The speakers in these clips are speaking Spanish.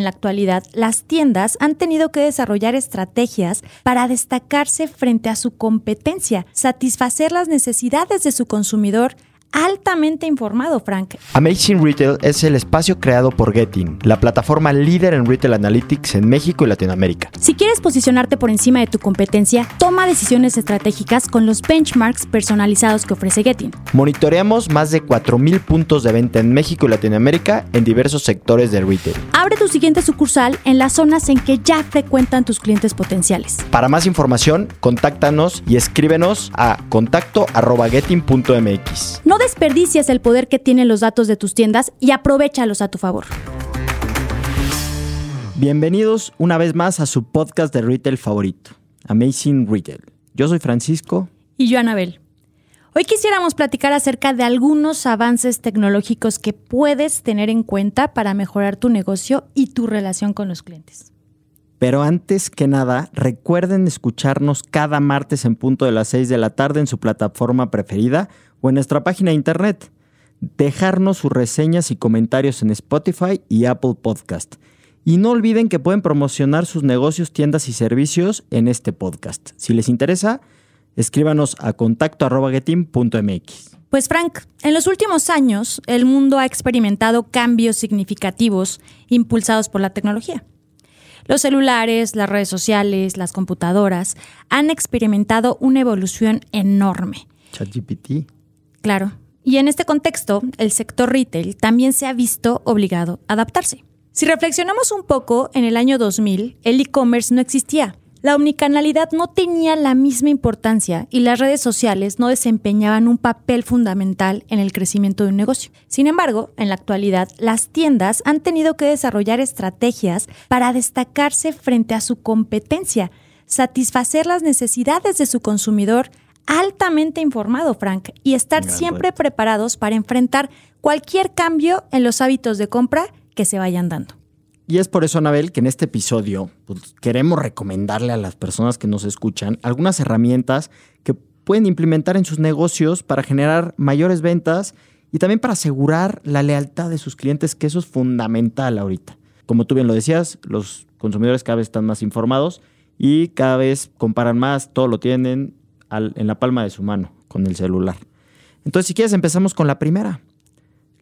en la actualidad, las tiendas han tenido que desarrollar estrategias para destacarse frente a su competencia, satisfacer las necesidades de su consumidor altamente informado, Frank. Amazing Retail es el espacio creado por Getting, la plataforma líder en Retail Analytics en México y Latinoamérica. Si quieres posicionarte por encima de tu competencia, toma decisiones estratégicas con los benchmarks personalizados que ofrece Getting. Monitoreamos más de 4.000 puntos de venta en México y Latinoamérica en diversos sectores del retail. Abre tu siguiente sucursal en las zonas en que ya frecuentan tus clientes potenciales. Para más información, contáctanos y escríbenos a contacto.getting.mx. No desperdicias el poder que tienen los datos de tus tiendas y aprovechalos a tu favor. Bienvenidos una vez más a su podcast de retail favorito, Amazing Retail. Yo soy Francisco. Y yo, Anabel. Hoy quisiéramos platicar acerca de algunos avances tecnológicos que puedes tener en cuenta para mejorar tu negocio y tu relación con los clientes. Pero antes que nada, recuerden escucharnos cada martes en punto de las 6 de la tarde en su plataforma preferida o en nuestra página de internet. Dejarnos sus reseñas y comentarios en Spotify y Apple Podcast. Y no olviden que pueden promocionar sus negocios, tiendas y servicios en este podcast. Si les interesa, escríbanos a contacto.getim.mx. Pues Frank, en los últimos años el mundo ha experimentado cambios significativos impulsados por la tecnología. Los celulares, las redes sociales, las computadoras han experimentado una evolución enorme. ChatGPT. Claro. Y en este contexto, el sector retail también se ha visto obligado a adaptarse. Si reflexionamos un poco, en el año 2000 el e-commerce no existía. La omnicanalidad no tenía la misma importancia y las redes sociales no desempeñaban un papel fundamental en el crecimiento de un negocio. Sin embargo, en la actualidad, las tiendas han tenido que desarrollar estrategias para destacarse frente a su competencia, satisfacer las necesidades de su consumidor altamente informado, Frank, y estar siempre preparados para enfrentar cualquier cambio en los hábitos de compra que se vayan dando. Y es por eso, Anabel, que en este episodio pues, queremos recomendarle a las personas que nos escuchan algunas herramientas que pueden implementar en sus negocios para generar mayores ventas y también para asegurar la lealtad de sus clientes, que eso es fundamental ahorita. Como tú bien lo decías, los consumidores cada vez están más informados y cada vez comparan más, todo lo tienen en la palma de su mano con el celular. Entonces, si quieres, empezamos con la primera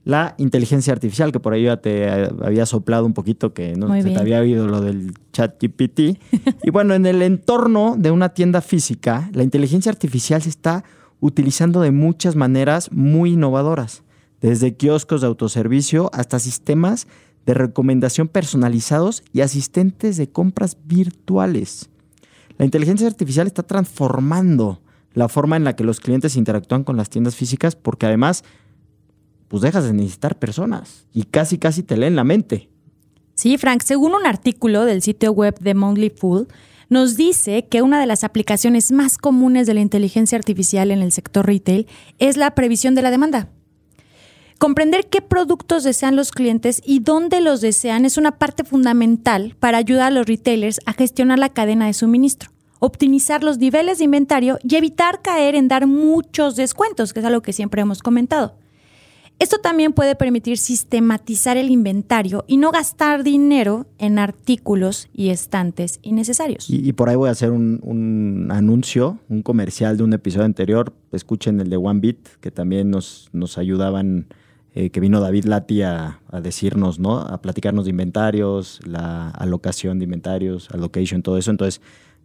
la inteligencia artificial, que por ahí ya te eh, había soplado un poquito que no se te había oído lo del chat GPT. y bueno, en el entorno de una tienda física, la inteligencia artificial se está utilizando de muchas maneras muy innovadoras, desde kioscos de autoservicio hasta sistemas de recomendación personalizados y asistentes de compras virtuales. La inteligencia artificial está transformando la forma en la que los clientes interactúan con las tiendas físicas porque además pues dejas de necesitar personas y casi casi te leen la mente. Sí, Frank, según un artículo del sitio web de Monthly Fool, nos dice que una de las aplicaciones más comunes de la inteligencia artificial en el sector retail es la previsión de la demanda. Comprender qué productos desean los clientes y dónde los desean es una parte fundamental para ayudar a los retailers a gestionar la cadena de suministro, optimizar los niveles de inventario y evitar caer en dar muchos descuentos, que es algo que siempre hemos comentado. Esto también puede permitir sistematizar el inventario y no gastar dinero en artículos y estantes innecesarios. Y, por ahí voy a hacer un, anuncio, un comercial de un episodio anterior. Escuchen el de One Bit, que también nos, nos ayudaban, eh, que vino David Lati a, decirnos, ¿no? A platicarnos de inventarios, la alocación de inventarios, allocation, todo eso. Entonces,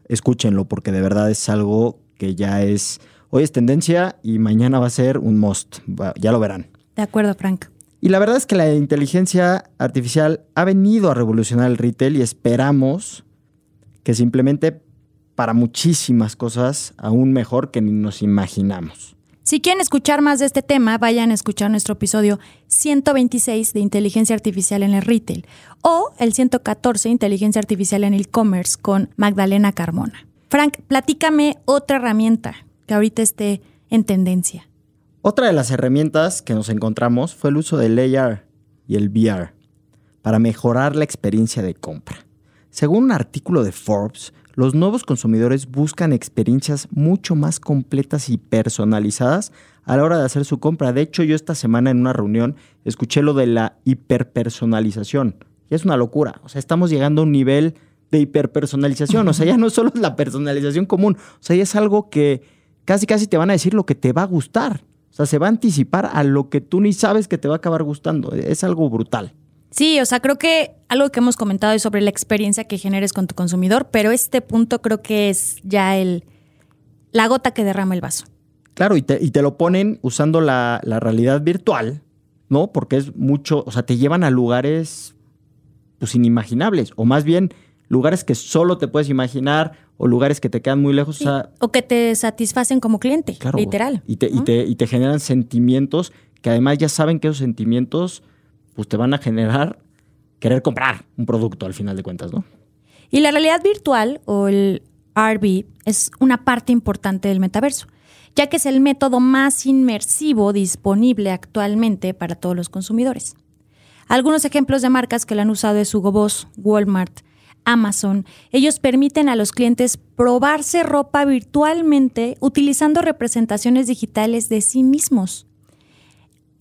escúchenlo, porque de verdad es algo que ya es. Hoy es tendencia y mañana va a ser un must. ya lo verán. De acuerdo, Frank. Y la verdad es que la inteligencia artificial ha venido a revolucionar el retail y esperamos que se implemente para muchísimas cosas aún mejor que ni nos imaginamos. Si quieren escuchar más de este tema, vayan a escuchar nuestro episodio 126 de Inteligencia Artificial en el Retail o el 114 Inteligencia Artificial en el E-Commerce con Magdalena Carmona. Frank, platícame otra herramienta que ahorita esté en tendencia. Otra de las herramientas que nos encontramos fue el uso del AR y el VR para mejorar la experiencia de compra. Según un artículo de Forbes, los nuevos consumidores buscan experiencias mucho más completas y personalizadas a la hora de hacer su compra. De hecho, yo esta semana en una reunión escuché lo de la hiperpersonalización. ya es una locura. O sea, estamos llegando a un nivel de hiperpersonalización. O sea, ya no solo es la personalización común. O sea, ya es algo que casi casi te van a decir lo que te va a gustar. O sea, se va a anticipar a lo que tú ni sabes que te va a acabar gustando. Es algo brutal. Sí, o sea, creo que algo que hemos comentado es sobre la experiencia que generes con tu consumidor, pero este punto creo que es ya el la gota que derrama el vaso. Claro, y te, y te lo ponen usando la, la realidad virtual, ¿no? Porque es mucho, o sea, te llevan a lugares pues inimaginables, o más bien lugares que solo te puedes imaginar o lugares que te quedan muy lejos. Sí, O sea, o que te satisfacen como cliente, claro, literal. Y te, y, te, y te generan sentimientos que además ya saben que esos sentimientos pues te van a generar querer comprar un producto al final de cuentas, ¿no? Y la realidad virtual o el RV es una parte importante del metaverso, ya que es el método más inmersivo disponible actualmente para todos los consumidores. Algunos ejemplos de marcas que lo han usado es Hugo Boss, Walmart, Amazon. Ellos permiten a los clientes probarse ropa virtualmente utilizando representaciones digitales de sí mismos.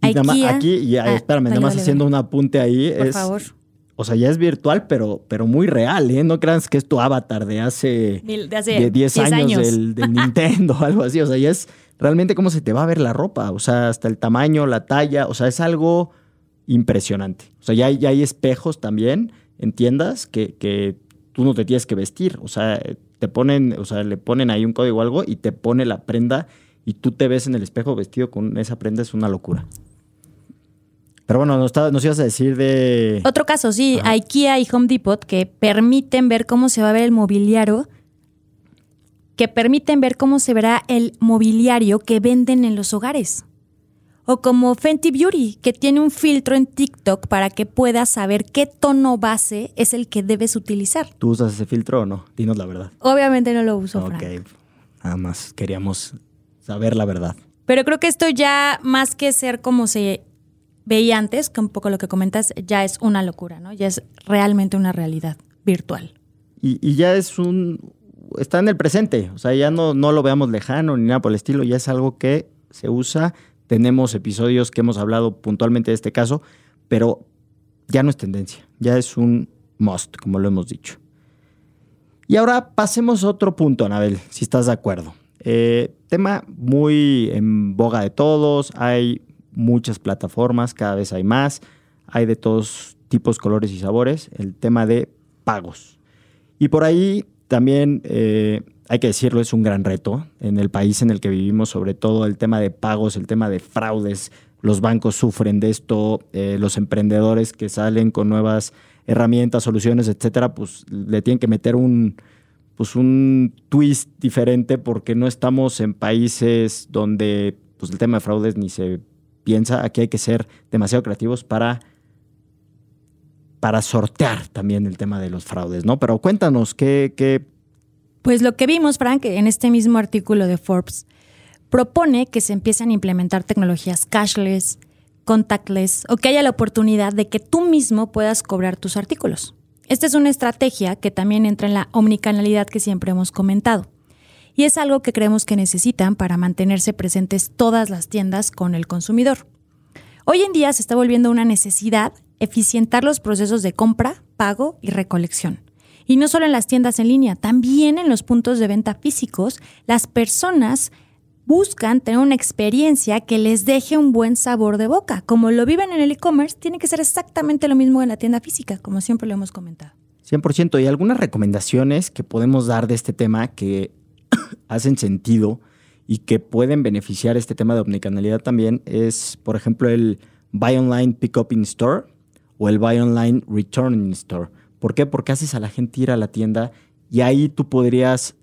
Y nada más- aquí, ya, Ah, espérame, nada más haciendo un apunte ahí. Por es, favor. O sea, ya es virtual, pero, pero muy real, ¿eh? No creas que es tu avatar de hace, Mil- de hace de 10 10 años, años. Del, del Nintendo o algo así. O sea, ya es realmente cómo se te va a ver la ropa. O sea, hasta el tamaño, la talla. O sea, es algo impresionante. O sea, ya hay, ya hay espejos también en tiendas que, que tú no te tienes que vestir. O sea, te ponen, o sea, le ponen ahí un código o algo y te pone la prenda y tú te ves en el espejo vestido con esa prenda. Es una locura. Pero bueno, nos, nos ibas a decir de... Otro caso, sí, Ajá. IKEA y Home Depot que permiten ver cómo se va a ver el mobiliario, que permiten ver cómo se verá el mobiliario que venden en los hogares. O como Fenty Beauty, que tiene un filtro en TikTok para que puedas saber qué tono base es el que debes utilizar. ¿Tú usas ese filtro o no? Dinos la verdad. Obviamente no lo uso, ok. Frank. Nada más queríamos saber la verdad. Pero creo que esto ya, más que ser como se veía antes, que un poco lo que comentas, ya es una locura, ¿no? Ya es realmente una realidad virtual. Y, y ya es un. Está en el presente. O sea, ya no, no lo veamos lejano ni nada por el estilo. Ya es algo que se usa. Tenemos episodios que hemos hablado puntualmente de este caso, pero ya no es tendencia. Ya es un must, como lo hemos dicho. Y ahora pasemos a otro punto, Anabel, si estás de acuerdo. Eh, tema muy en boga de todos. Hay muchas plataformas, cada vez hay más. Hay de todos tipos, colores y sabores. El tema de pagos. Y por ahí también, eh, hay que decirlo, es un gran reto en el país en el que vivimos, sobre todo el tema de pagos, el tema de fraudes. Los bancos sufren de esto, eh, los emprendedores que salen con nuevas herramientas, soluciones, etcétera, pues le tienen que meter un, pues un twist diferente porque no estamos en países donde pues el tema de fraudes ni se piensa. Aquí hay que ser demasiado creativos para para sortear también el tema de los fraudes, ¿no? Pero cuéntanos, ¿qué, qué Pues lo que vimos, Frank, en este mismo artículo de Forbes, propone que se empiecen a implementar tecnologías cashless, contactless o que haya la oportunidad de que tú mismo puedas cobrar tus artículos. Esta es una estrategia que también entra en la omnicanalidad que siempre hemos comentado. Y es algo que creemos que necesitan para mantenerse presentes todas las tiendas con el consumidor. Hoy en día se está volviendo una necesidad eficientar los procesos de compra, pago y recolección. Y no solo en las tiendas en línea, también en los puntos de venta físicos, las personas buscan tener una experiencia que les deje un buen sabor de boca. Como lo viven en el e-commerce, tiene que ser exactamente lo mismo en la tienda física, como siempre lo hemos comentado. 100%. Y algunas recomendaciones que podemos dar de este tema que hacen sentido y que pueden beneficiar este tema de omnicanalidad también es, por ejemplo, el Buy Online Pick Up in Store o el Buy Online Return in Store. ¿Por qué? Porque haces a la gente ir a la tienda y ahí tú podrías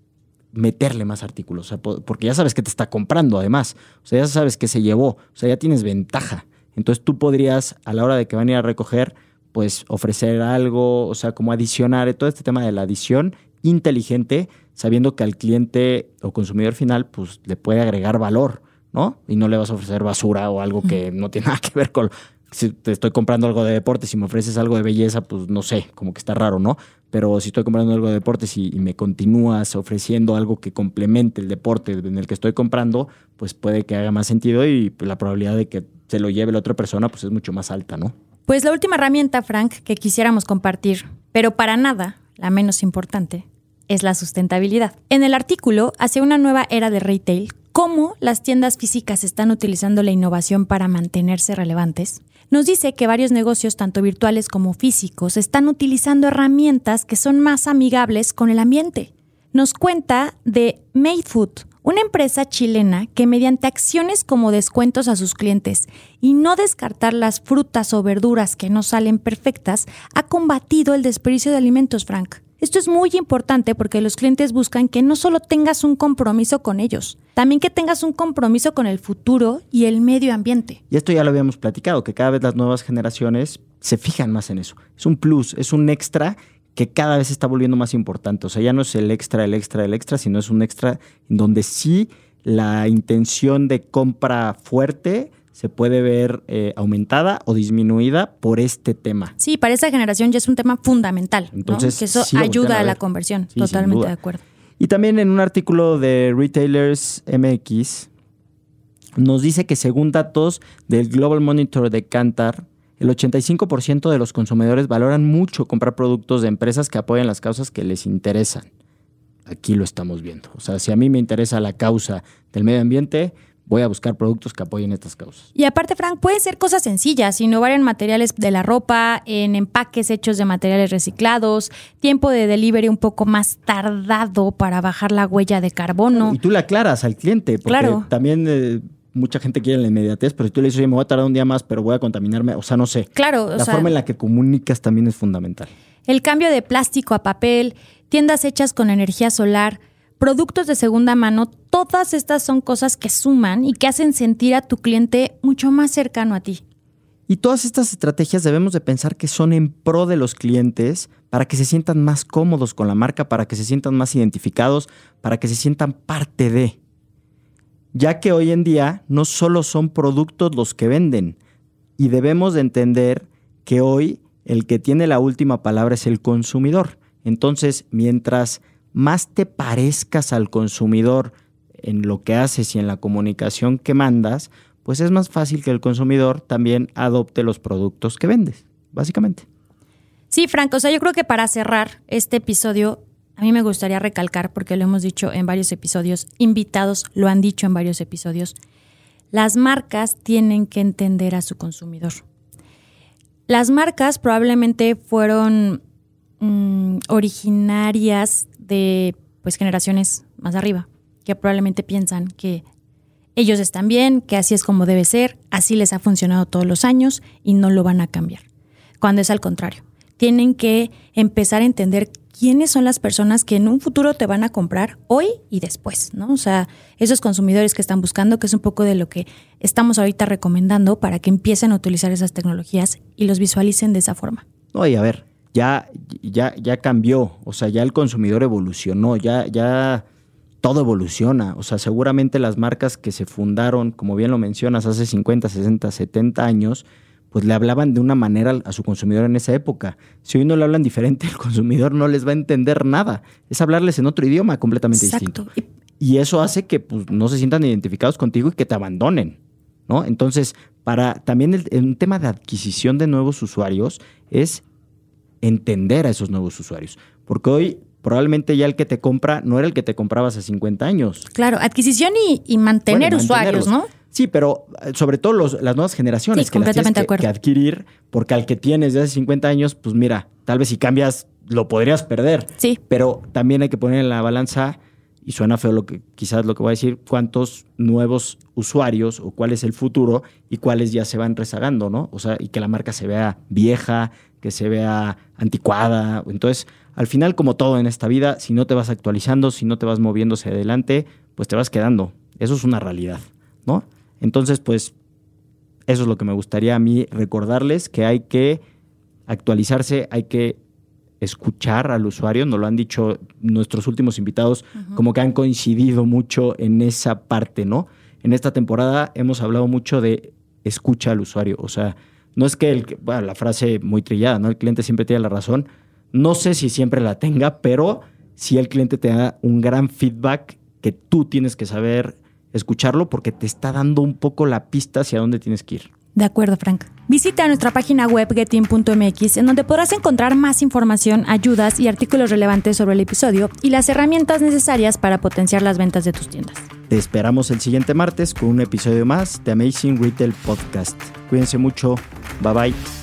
meterle más artículos, o sea, po- porque ya sabes que te está comprando además, o sea, ya sabes que se llevó, o sea, ya tienes ventaja. Entonces tú podrías, a la hora de que van a ir a recoger, pues ofrecer algo, o sea, como adicionar todo este tema de la adición inteligente, sabiendo que al cliente o consumidor final, pues le puede agregar valor, ¿no? Y no le vas a ofrecer basura o algo que no tiene nada que ver con... Si te estoy comprando algo de deportes y me ofreces algo de belleza, pues no sé, como que está raro, ¿no? Pero si estoy comprando algo de deportes y, y me continúas ofreciendo algo que complemente el deporte en el que estoy comprando, pues puede que haga más sentido y la probabilidad de que se lo lleve la otra persona, pues es mucho más alta, ¿no? Pues la última herramienta, Frank, que quisiéramos compartir, pero para nada la menos importante, es la sustentabilidad. En el artículo, hacia una nueva era de retail, cómo las tiendas físicas están utilizando la innovación para mantenerse relevantes, nos dice que varios negocios, tanto virtuales como físicos, están utilizando herramientas que son más amigables con el ambiente. Nos cuenta de Made una empresa chilena que mediante acciones como descuentos a sus clientes y no descartar las frutas o verduras que no salen perfectas, ha combatido el desperdicio de alimentos, Frank. Esto es muy importante porque los clientes buscan que no solo tengas un compromiso con ellos, también que tengas un compromiso con el futuro y el medio ambiente. Y esto ya lo habíamos platicado, que cada vez las nuevas generaciones se fijan más en eso. Es un plus, es un extra que cada vez está volviendo más importante. O sea, ya no es el extra, el extra, el extra, sino es un extra donde sí la intención de compra fuerte se puede ver eh, aumentada o disminuida por este tema. Sí, para esa generación ya es un tema fundamental. Entonces, que eso ayuda a, la conversión. Totalmente de acuerdo. Y también en un artículo de Retailers MX nos dice que según datos del Global Monitor de Kantar, el 85% de los consumidores valoran mucho comprar productos de empresas que apoyan las causas que les interesan. Aquí lo estamos viendo. O sea, si a mí me interesa la causa del medio ambiente, voy a buscar productos que apoyen estas causas. Y aparte, Frank, pueden ser cosas sencillas, innovar en materiales de la ropa, en empaques hechos de materiales reciclados, tiempo de delivery un poco más tardado para bajar la huella de carbono. Y tú le aclaras al cliente, porque claro. también... Eh, mucha gente quiere la inmediatez, pero si tú le dices, oye, me voy a tardar un día más, pero voy a contaminarme, o sea, no sé. Claro. La forma en la que comunicas también es fundamental. El cambio de plástico a papel, tiendas hechas con energía solar, productos de segunda mano, todas estas son cosas que suman y que hacen sentir a tu cliente mucho más cercano a ti. Y todas estas estrategias debemos de pensar que son en pro de los clientes para que se sientan más cómodos con la marca, para que se sientan más identificados, para que se sientan parte de. Ya que hoy en día no solo son productos los que venden, y debemos de entender que hoy el que tiene la última palabra es el consumidor. Entonces, mientras más te parezcas al consumidor en lo que haces y en la comunicación que mandas, pues es más fácil que el consumidor también adopte los productos que vendes, básicamente. Sí, Franco, o sea, yo creo que para cerrar este episodio, a mí me gustaría recalcar, porque lo hemos dicho en varios episodios, invitados lo han dicho en varios episodios, las marcas tienen que entender a su consumidor. Las marcas probablemente fueron mm, originarias de pues generaciones más arriba, que probablemente piensan que ellos están bien, que así es como debe ser, así les ha funcionado todos los años y no lo van a cambiar. Cuando es al contrario. Tienen que empezar a entender quiénes son las personas que en un futuro te van a comprar hoy y después, ¿no? O sea, esos consumidores que están buscando, que es un poco de lo que estamos ahorita recomendando para que empiecen a utilizar esas tecnologías y los visualicen de esa forma. Oye, a ver, ya, ya, ya cambió, o sea, ya el consumidor evolucionó, ya, ya todo evoluciona, o sea, seguramente las marcas que se fundaron, como bien lo mencionas, hace 50, 60, 70 años, pues le hablaban de una manera a su consumidor en esa época. Si hoy no le hablan diferente, el consumidor no les va a entender nada. Es hablarles en otro idioma completamente distinto. Y eso hace que pues, no se sientan identificados contigo y que te abandonen. ¿no? Entonces, para también el, un tema de adquisición de nuevos usuarios es entender a esos nuevos usuarios. Porque hoy probablemente ya el que te compra no era el que te compraba hace 50 años. Claro, adquisición y, mantener usuarios, ¿no? Sí, pero eh, sobre todo los, las nuevas generaciones que las tienes que, adquirir, porque al que tienes de hace 50 años, pues mira, tal vez si cambias lo podrías perder. Sí. Pero también hay que poner en la balanza, y suena feo lo que quizás lo que voy a decir, cuántos nuevos usuarios o cuál es el futuro y cuáles ya se van rezagando, ¿no? O sea, y que la marca se vea vieja, que se vea anticuada. Entonces, al final, como todo en esta vida, si no te vas actualizando, si no te vas moviendo hacia adelante, pues te vas quedando. Eso es una realidad, ¿no? Entonces, pues, eso es lo que me gustaría a mí recordarles, que hay que actualizarse, hay que escuchar al usuario, nos lo han dicho nuestros últimos invitados, como que han coincidido mucho en esa parte, ¿no? En esta temporada hemos hablado mucho de escucha al usuario, o sea, no es que el, bueno, la frase muy trillada, ¿no? El cliente siempre tiene la razón. No sé si siempre la tenga, pero si el cliente te da un gran feedback que tú tienes que saber escucharlo porque te está dando un poco la pista hacia dónde tienes que ir. De acuerdo, Frank. Visita nuestra página web getin.mx en donde podrás encontrar más información, ayudas y artículos relevantes sobre el episodio y las herramientas necesarias para potenciar las ventas de tus tiendas. Te esperamos el siguiente martes con un episodio más de Amazing Retail Podcast. Cuídense mucho. Bye bye.